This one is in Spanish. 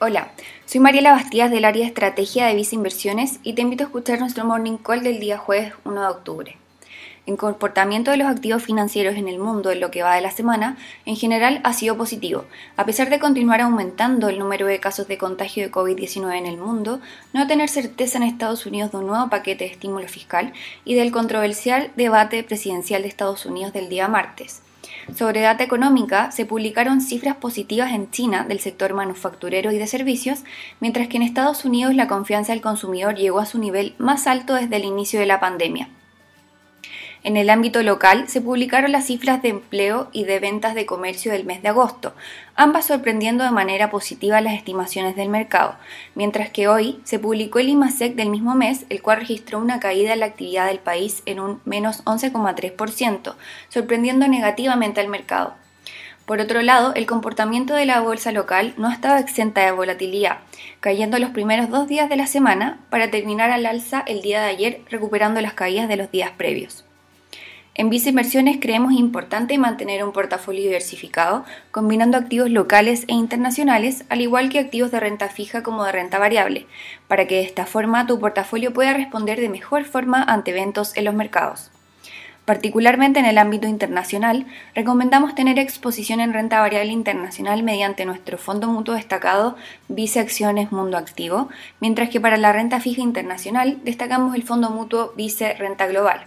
Hola, soy Mariela Bastías del área estrategia de Visa Inversiones y te invito a escuchar nuestro morning call del día jueves 1 de octubre. El comportamiento de los activos financieros en el mundo en lo que va de la semana, en general ha sido positivo. A pesar de continuar aumentando el número de casos de contagio de COVID-19 en el mundo, no tener certeza en Estados Unidos de un nuevo paquete de estímulo fiscal y del controversial debate presidencial de Estados Unidos del día martes. Sobre data económica, se publicaron cifras positivas en China del sector manufacturero y de servicios, mientras que en Estados Unidos la confianza del consumidor llegó a su nivel más alto desde el inicio de la pandemia. En el ámbito local se publicaron las cifras de empleo y de ventas de comercio del mes de agosto, ambas sorprendiendo de manera positiva las estimaciones del mercado, mientras que hoy se publicó el IMASEC del mismo mes, el cual registró una caída en la actividad del país en un menos 11,3%, sorprendiendo negativamente al mercado. Por otro lado, el comportamiento de la bolsa local no estaba exenta de volatilidad, cayendo los primeros dos días de la semana para terminar al alza el día de ayer recuperando las caídas de los días previos. En Visa Inversiones creemos importante mantener un portafolio diversificado, combinando activos locales e internacionales, al igual que activos de renta fija como de renta variable, para que de esta forma tu portafolio pueda responder de mejor forma ante eventos en los mercados. Particularmente en el ámbito internacional, recomendamos tener exposición en renta variable internacional mediante nuestro fondo mutuo destacado Vice Acciones Mundo Activo, mientras que para la renta fija internacional destacamos el fondo mutuo Vice Renta Global.